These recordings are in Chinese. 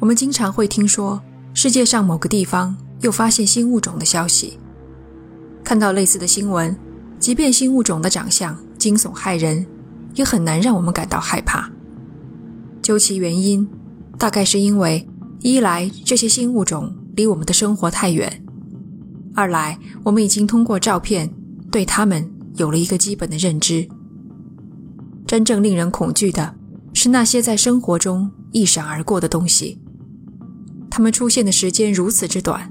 我们经常会听说世界上某个地方又发现新物种的消息。看到类似的新闻，即便新物种的长相惊悚骇人，也很难让我们感到害怕。究其原因，大概是因为一来这些新物种离我们的生活太远，二来我们已经通过照片对它们有了一个基本的认知。真正令人恐惧的是那些在生活中一闪而过的东西。它们出现的时间如此之短，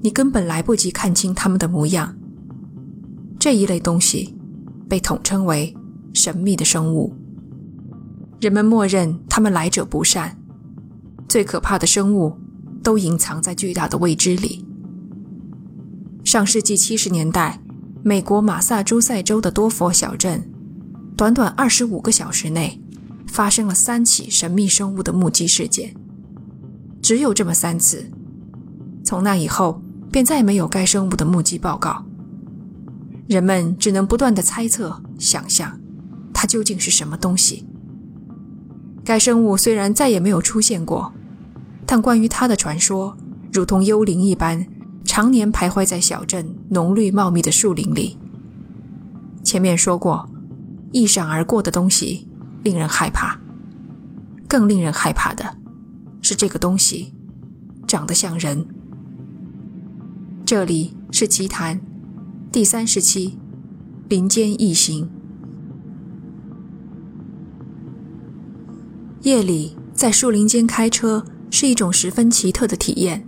你根本来不及看清它们的模样。这一类东西被统称为神秘的生物。人们默认它们来者不善，最可怕的生物都隐藏在巨大的未知里。上世纪七十年代，美国马萨诸塞州的多佛小镇，短短二十五个小时内，发生了三起神秘生物的目击事件。只有这么三次，从那以后便再没有该生物的目击报告。人们只能不断的猜测、想象，它究竟是什么东西。该生物虽然再也没有出现过，但关于它的传说如同幽灵一般，常年徘徊在小镇浓绿茂密的树林里。前面说过，一闪而过的东西令人害怕，更令人害怕的。是这个东西，长得像人。这里是奇谈第三十期，林间异形。夜里在树林间开车是一种十分奇特的体验。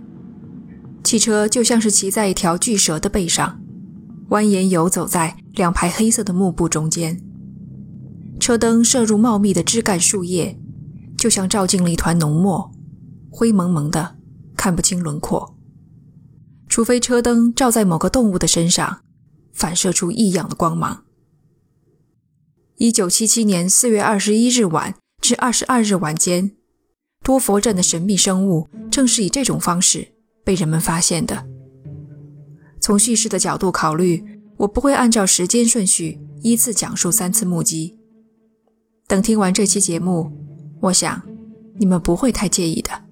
汽车就像是骑在一条巨蛇的背上，蜿蜒游走在两排黑色的幕布中间。车灯射入茂密的枝干树叶，就像照进了一团浓墨。灰蒙蒙的，看不清轮廓。除非车灯照在某个动物的身上，反射出异样的光芒。一九七七年四月二十一日晚至二十二日晚间，多佛镇的神秘生物正是以这种方式被人们发现的。从叙事的角度考虑，我不会按照时间顺序依次讲述三次目击。等听完这期节目，我想你们不会太介意的。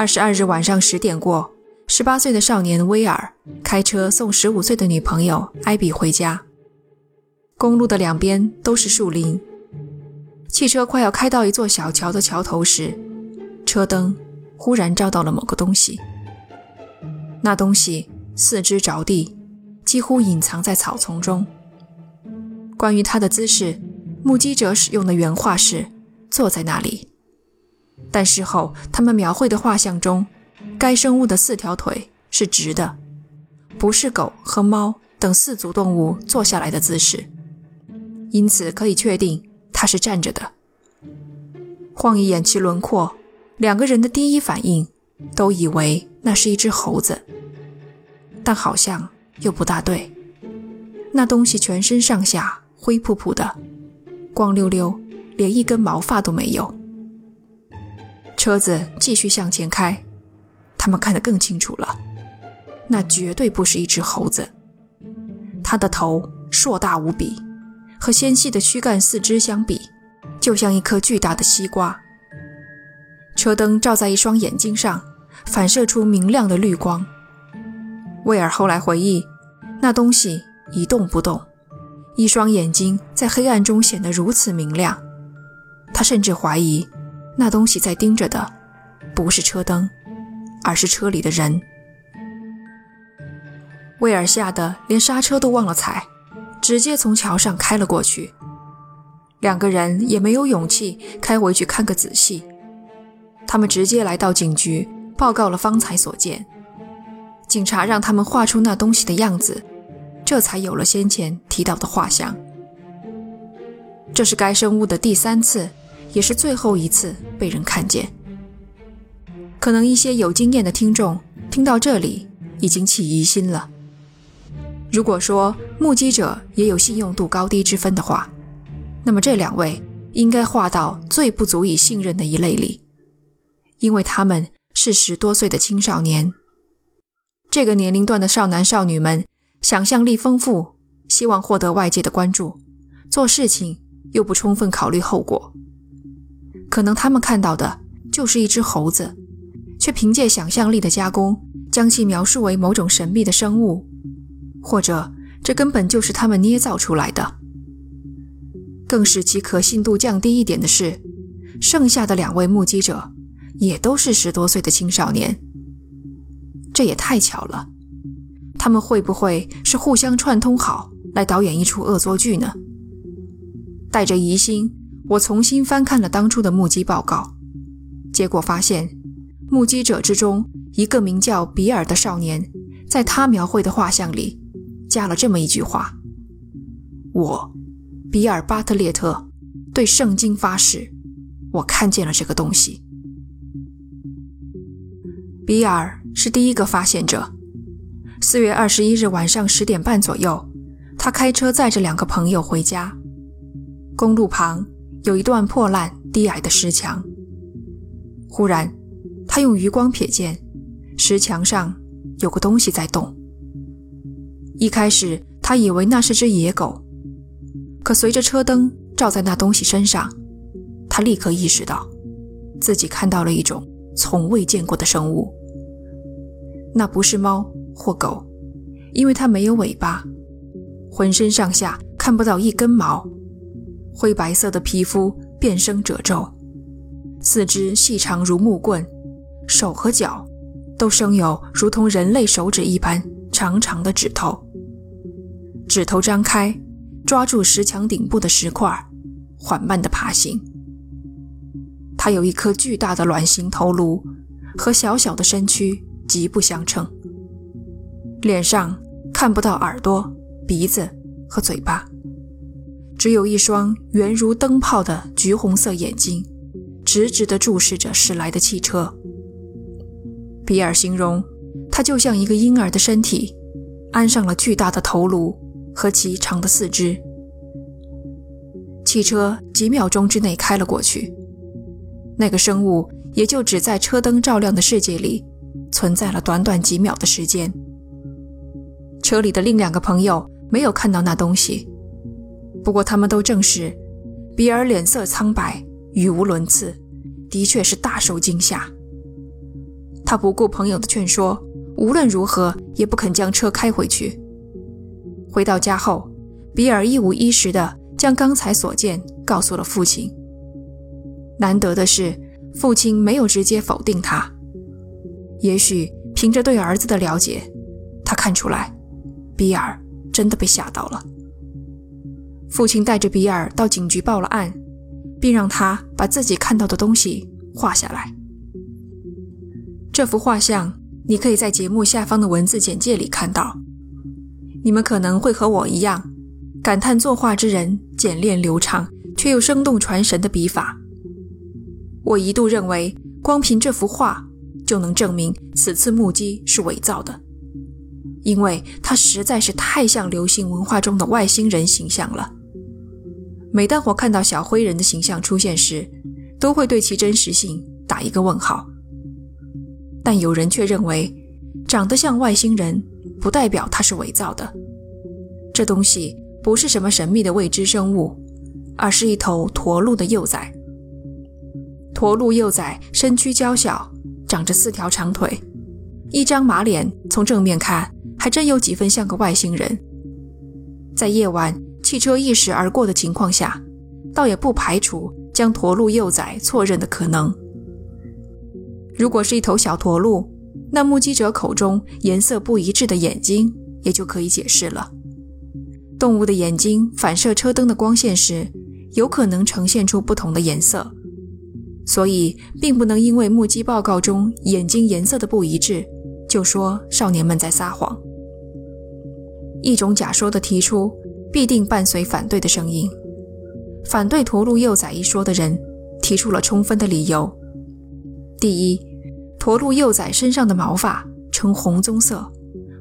二十二日晚上十点过，十八岁的少年威尔开车送十五岁的女朋友艾比回家。公路的两边都是树林，汽车快要开到一座小桥的桥头时，车灯忽然照到了某个东西。那东西四肢着地，几乎隐藏在草丛中。关于它的姿势，目击者使用的原话是：“坐在那里。”但事后，他们描绘的画像中，该生物的四条腿是直的，不是狗和猫等四足动物坐下来的姿势，因此可以确定它是站着的。晃一眼其轮廓，两个人的第一反应都以为那是一只猴子，但好像又不大对。那东西全身上下灰扑扑的，光溜溜，连一根毛发都没有。车子继续向前开，他们看得更清楚了。那绝对不是一只猴子，它的头硕大无比，和纤细的躯干四肢相比，就像一颗巨大的西瓜。车灯照在一双眼睛上，反射出明亮的绿光。威尔后来回忆，那东西一动不动，一双眼睛在黑暗中显得如此明亮，他甚至怀疑。那东西在盯着的，不是车灯，而是车里的人。威尔吓得连刹车都忘了踩，直接从桥上开了过去。两个人也没有勇气开回去看个仔细，他们直接来到警局报告了方才所见。警察让他们画出那东西的样子，这才有了先前提到的画像。这是该生物的第三次。也是最后一次被人看见。可能一些有经验的听众听到这里已经起疑心了。如果说目击者也有信用度高低之分的话，那么这两位应该划到最不足以信任的一类里，因为他们是十多岁的青少年。这个年龄段的少男少女们想象力丰富，希望获得外界的关注，做事情又不充分考虑后果。可能他们看到的就是一只猴子，却凭借想象力的加工，将其描述为某种神秘的生物，或者这根本就是他们捏造出来的。更使其可信度降低一点的是，剩下的两位目击者也都是十多岁的青少年。这也太巧了，他们会不会是互相串通好来导演一出恶作剧呢？带着疑心，我重新翻看了当初的目击报告，结果发现，目击者之中一个名叫比尔的少年，在他描绘的画像里加了这么一句话：“我。”比尔·巴特列特对圣经发誓：“我看见了这个东西。”比尔是第一个发现者。四月二十一日晚上十点半左右，他开车载着两个朋友回家。公路旁有一段破烂低矮的石墙。忽然，他用余光瞥见石墙上有个东西在动。一开始，他以为那是只野狗。可随着车灯照在那东西身上，他立刻意识到，自己看到了一种从未见过的生物。那不是猫或狗，因为它没有尾巴，浑身上下看不到一根毛，灰白色的皮肤变生褶皱，四肢细长如木棍，手和脚都生有如同人类手指一般长长的指头，指头张开。抓住石墙顶部的石块，缓慢地爬行。它有一颗巨大的卵形头颅，和小小的身躯极不相称。脸上看不到耳朵、鼻子和嘴巴，只有一双圆如灯泡的橘红色眼睛，直直地注视着驶来的汽车。比尔形容，它就像一个婴儿的身体，安上了巨大的头颅。和极长的四肢，汽车几秒钟之内开了过去。那个生物也就只在车灯照亮的世界里存在了短短几秒的时间。车里的另两个朋友没有看到那东西，不过他们都证实，比尔脸色苍白，语无伦次，的确是大受惊吓。他不顾朋友的劝说，无论如何也不肯将车开回去。回到家后，比尔一五一十地将刚才所见告诉了父亲。难得的是，父亲没有直接否定他。也许凭着对儿子的了解，他看出来，比尔真的被吓到了。父亲带着比尔到警局报了案，并让他把自己看到的东西画下来。这幅画像，你可以在节目下方的文字简介里看到。你们可能会和我一样，感叹作画之人简练流畅却又生动传神的笔法。我一度认为，光凭这幅画就能证明此次目击是伪造的，因为它实在是太像流行文化中的外星人形象了。每当我看到小灰人的形象出现时，都会对其真实性打一个问号。但有人却认为，长得像外星人。不代表它是伪造的。这东西不是什么神秘的未知生物，而是一头驼鹿的幼崽。驼鹿幼崽身躯娇小，长着四条长腿，一张马脸，从正面看还真有几分像个外星人。在夜晚汽车一驶而过的情况下，倒也不排除将驼鹿幼崽错认的可能。如果是一头小驼鹿。那目击者口中颜色不一致的眼睛也就可以解释了。动物的眼睛反射车灯的光线时，有可能呈现出不同的颜色，所以并不能因为目击报告中眼睛颜色的不一致，就说少年们在撒谎。一种假说的提出，必定伴随反对的声音。反对驼鹿幼崽一说的人提出了充分的理由：第一。驼鹿幼崽身上的毛发呈红棕色，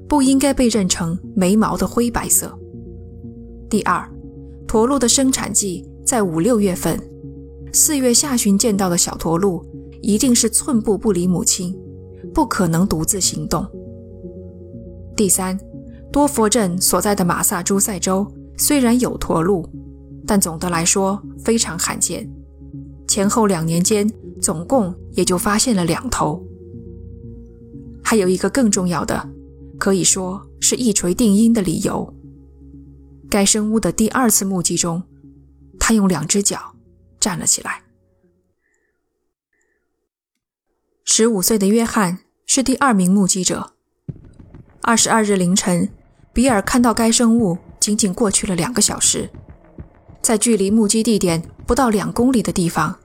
不应该被认成没毛的灰白色。第二，驼鹿的生产季在五六月份，四月下旬见到的小驼鹿一定是寸步不离母亲，不可能独自行动。第三，多佛镇所在的马萨诸塞州虽然有驼鹿，但总的来说非常罕见，前后两年间总共也就发现了两头。还有一个更重要的，可以说是一锤定音的理由。该生物的第二次目击中，它用两只脚站了起来。十五岁的约翰是第二名目击者。二十二日凌晨，比尔看到该生物仅仅过去了两个小时，在距离目击地点不到两公里的地方，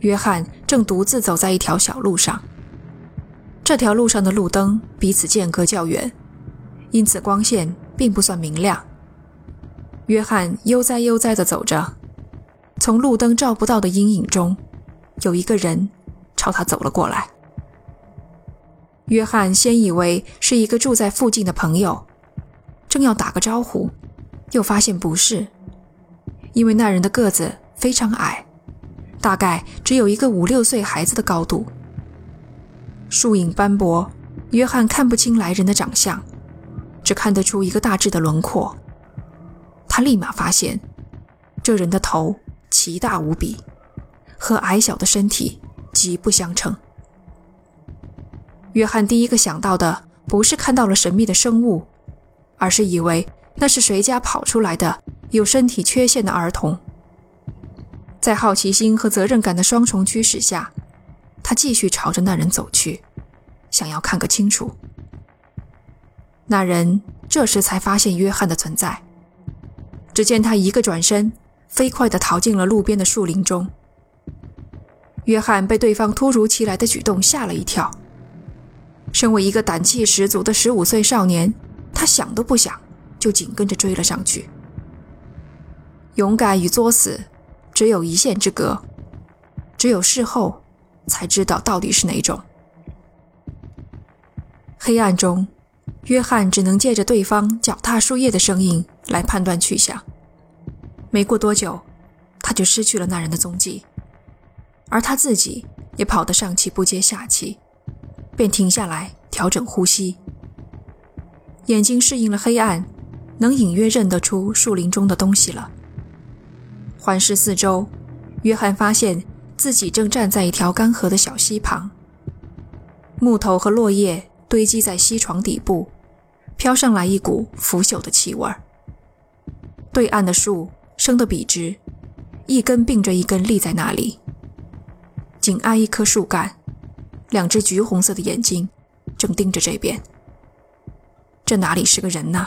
约翰正独自走在一条小路上。这条路上的路灯彼此间隔较远，因此光线并不算明亮。约翰悠哉悠哉地走着，从路灯照不到的阴影中，有一个人。朝他走了过来。约翰先以为是一个住在附近的朋友，正要打个招呼，又发现不是，因为那人的个子非常矮，大概只有一个五六岁孩子的高度。树影斑驳，约翰看不清来人的长相，只看得出一个大致的轮廓。他立马发现，这人的头奇大无比，和矮小的身体。极不相称。约翰第一个想到的不是看到了神秘的生物，而是以为那是谁家跑出来的有身体缺陷的儿童。在好奇心和责任感的双重驱使下，他继续朝着那人走去，想要看个清楚。那人这时才发现约翰的存在，只见他一个转身，飞快地逃进了路边的树林中。约翰被对方突如其来的举动吓了一跳。身为一个胆气十足的十五岁少年，他想都不想就紧跟着追了上去。勇敢与作死只有一线之隔，只有事后才知道到底是哪种。黑暗中，约翰只能借着对方脚踏树叶的声音来判断去向。没过多久，他就失去了那人的踪迹。而他自己也跑得上气不接下气，便停下来调整呼吸。眼睛适应了黑暗，能隐约认得出树林中的东西了。环视四周，约翰发现自己正站在一条干涸的小溪旁。木头和落叶堆积在溪床底部，飘上来一股腐朽的气味。对岸的树生得笔直，一根并着一根立在那里。紧挨一棵树干，两只橘红色的眼睛正盯着这边。这哪里是个人呢？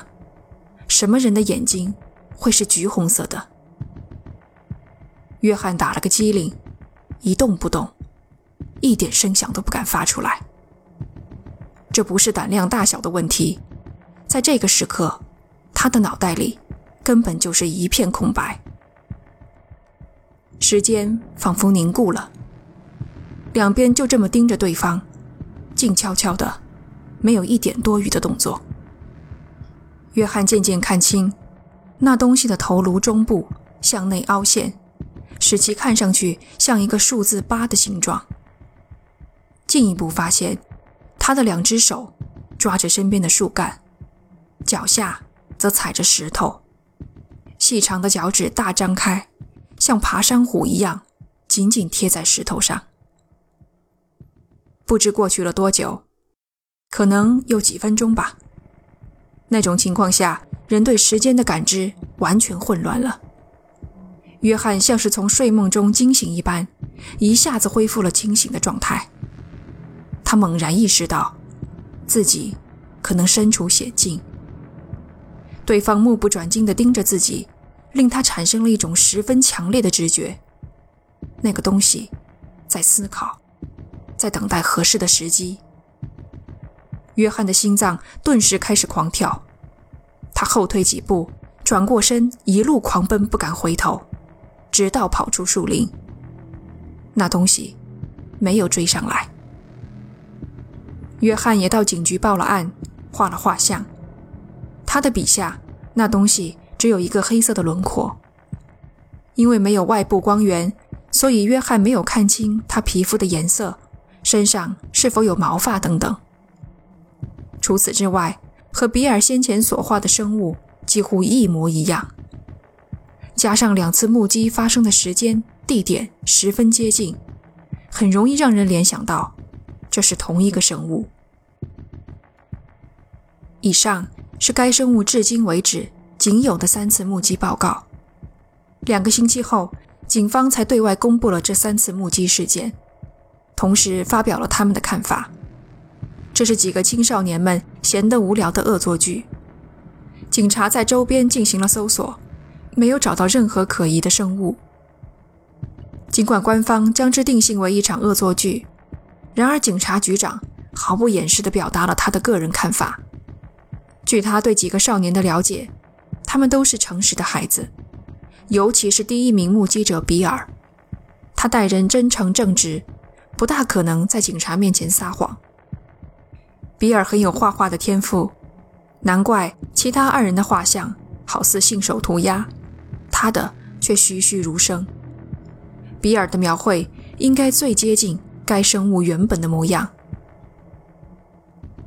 什么人的眼睛会是橘红色的？约翰打了个激灵，一动不动，一点声响都不敢发出来。这不是胆量大小的问题，在这个时刻，他的脑袋里根本就是一片空白。时间仿佛凝固了。两边就这么盯着对方，静悄悄的，没有一点多余的动作。约翰渐渐看清，那东西的头颅中部向内凹陷，使其看上去像一个数字八的形状。进一步发现，他的两只手抓着身边的树干，脚下则踩着石头，细长的脚趾大张开，像爬山虎一样，紧紧贴在石头上。不知过去了多久，可能有几分钟吧。那种情况下，人对时间的感知完全混乱了。约翰像是从睡梦中惊醒一般，一下子恢复了清醒的状态。他猛然意识到，自己可能身处险境。对方目不转睛地盯着自己，令他产生了一种十分强烈的直觉：那个东西在思考。在等待合适的时机，约翰的心脏顿时开始狂跳。他后退几步，转过身，一路狂奔，不敢回头，直到跑出树林。那东西没有追上来。约翰也到警局报了案，画了画像。他的笔下，那东西只有一个黑色的轮廓。因为没有外部光源，所以约翰没有看清他皮肤的颜色。身上是否有毛发等等。除此之外，和比尔先前所画的生物几乎一模一样。加上两次目击发生的时间、地点十分接近，很容易让人联想到这是同一个生物。以上是该生物至今为止仅有的三次目击报告。两个星期后，警方才对外公布了这三次目击事件，同时发表了他们的看法。这是几个青少年们闲得无聊的恶作剧。警察在周边进行了搜索，没有找到任何可疑的生物。尽管官方将之定性为一场恶作剧，然而警察局长毫不掩饰地表达了他的个人看法。据他对几个少年的了解，他们都是诚实的孩子，尤其是第一名目击者比尔，他待人真诚正直，不大可能在警察面前撒谎。比尔很有画画的天赋。难怪其他二人的画像好似信手涂鸦，他的却栩栩如生。比尔的描绘应该最接近该生物原本的模样。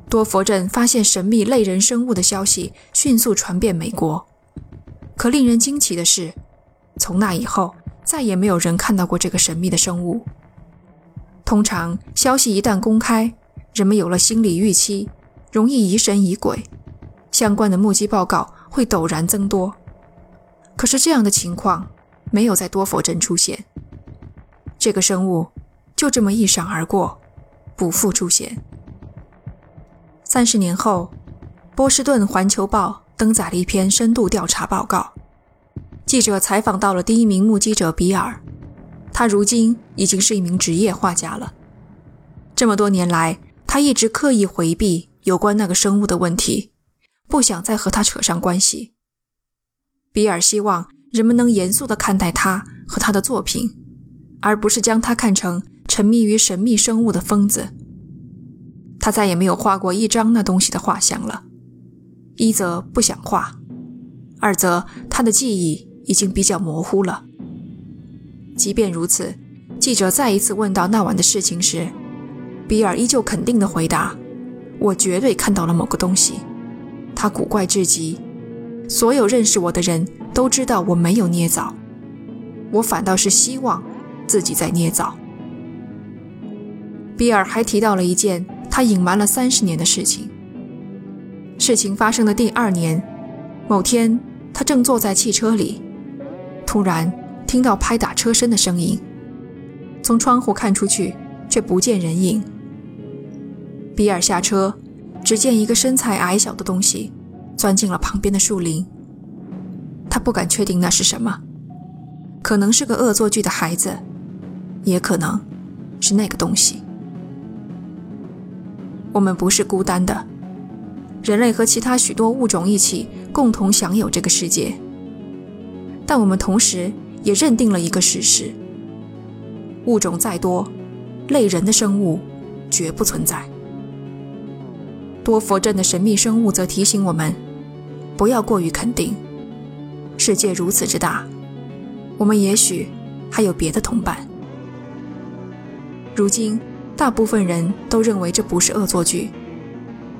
多佛镇发现神秘类人生物的消息迅速传遍美国，可令人惊奇的是，从那以后再也没有人看到过这个神秘的生物。通常，消息一旦公开，人们有了心理预期，容易疑神疑鬼。相关的目击报告会陡然增多，可是这样的情况没有在多佛镇出现。这个生物就这么一闪而过，不复出现。三十年后，波士顿环球报登载了一篇深度调查报告，记者采访到了第一名目击者比尔，他如今已经是一名职业画家了。这么多年来，他一直刻意回避有关那个生物的问题。不想再和他扯上关系。比尔希望人们能严肃地看待他和他的作品，而不是将他看成沉迷于神秘生物的疯子。他再也没有画过一张那东西的画像了，一则不想画，二则他的记忆已经比较模糊了。即便如此，记者再一次问到那晚的事情时，比尔依旧肯定地回答：“我绝对看到了某个东西。”他古怪至极，所有认识我的人都知道我没有捏造，我反倒是希望自己在捏造。比尔还提到了一件他隐瞒了三十年的事情。事情发生的第二年，某天他正坐在汽车里，突然听到拍打车身的声音，从窗户看出去却不见人影。比尔下车。只见一个身材矮小的东西钻进了旁边的树林。他不敢确定那是什么，可能是个恶作剧的孩子，也可能是那个东西。我们不是孤单的，人类和其他许多物种一起共同享有这个世界。但我们同时也认定了一个事实：物种再多，类人的生物绝不存在。多佛镇的神秘生物则提醒我们，不要过于肯定。世界如此之大，我们也许还有别的同伴。如今，大部分人都认为这不是恶作剧。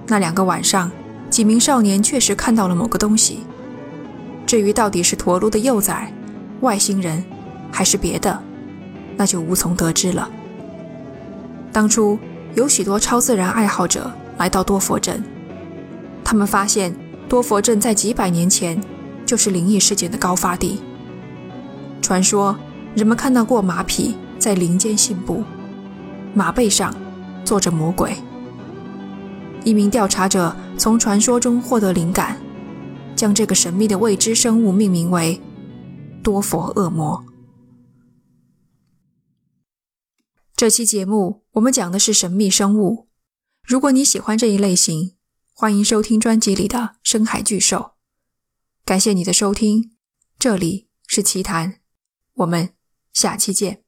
那两个晚上，几名少年确实看到了某个东西。至于到底是驼鹿的幼崽、外星人，还是别的，那就无从得知了。当初有许多超自然爱好者。来到多佛镇，他们发现多佛镇在几百年前就是灵异事件的高发地。传说人们看到过马匹在林间信步，马背上坐着魔鬼。一名调查者从传说中获得灵感，将这个神秘的未知生物命名为多佛恶魔。这期节目我们讲的是神秘生物。如果你喜欢这一类型，欢迎收听专辑里的《深海巨兽》。感谢你的收听，这里是奇谈，我们下期见。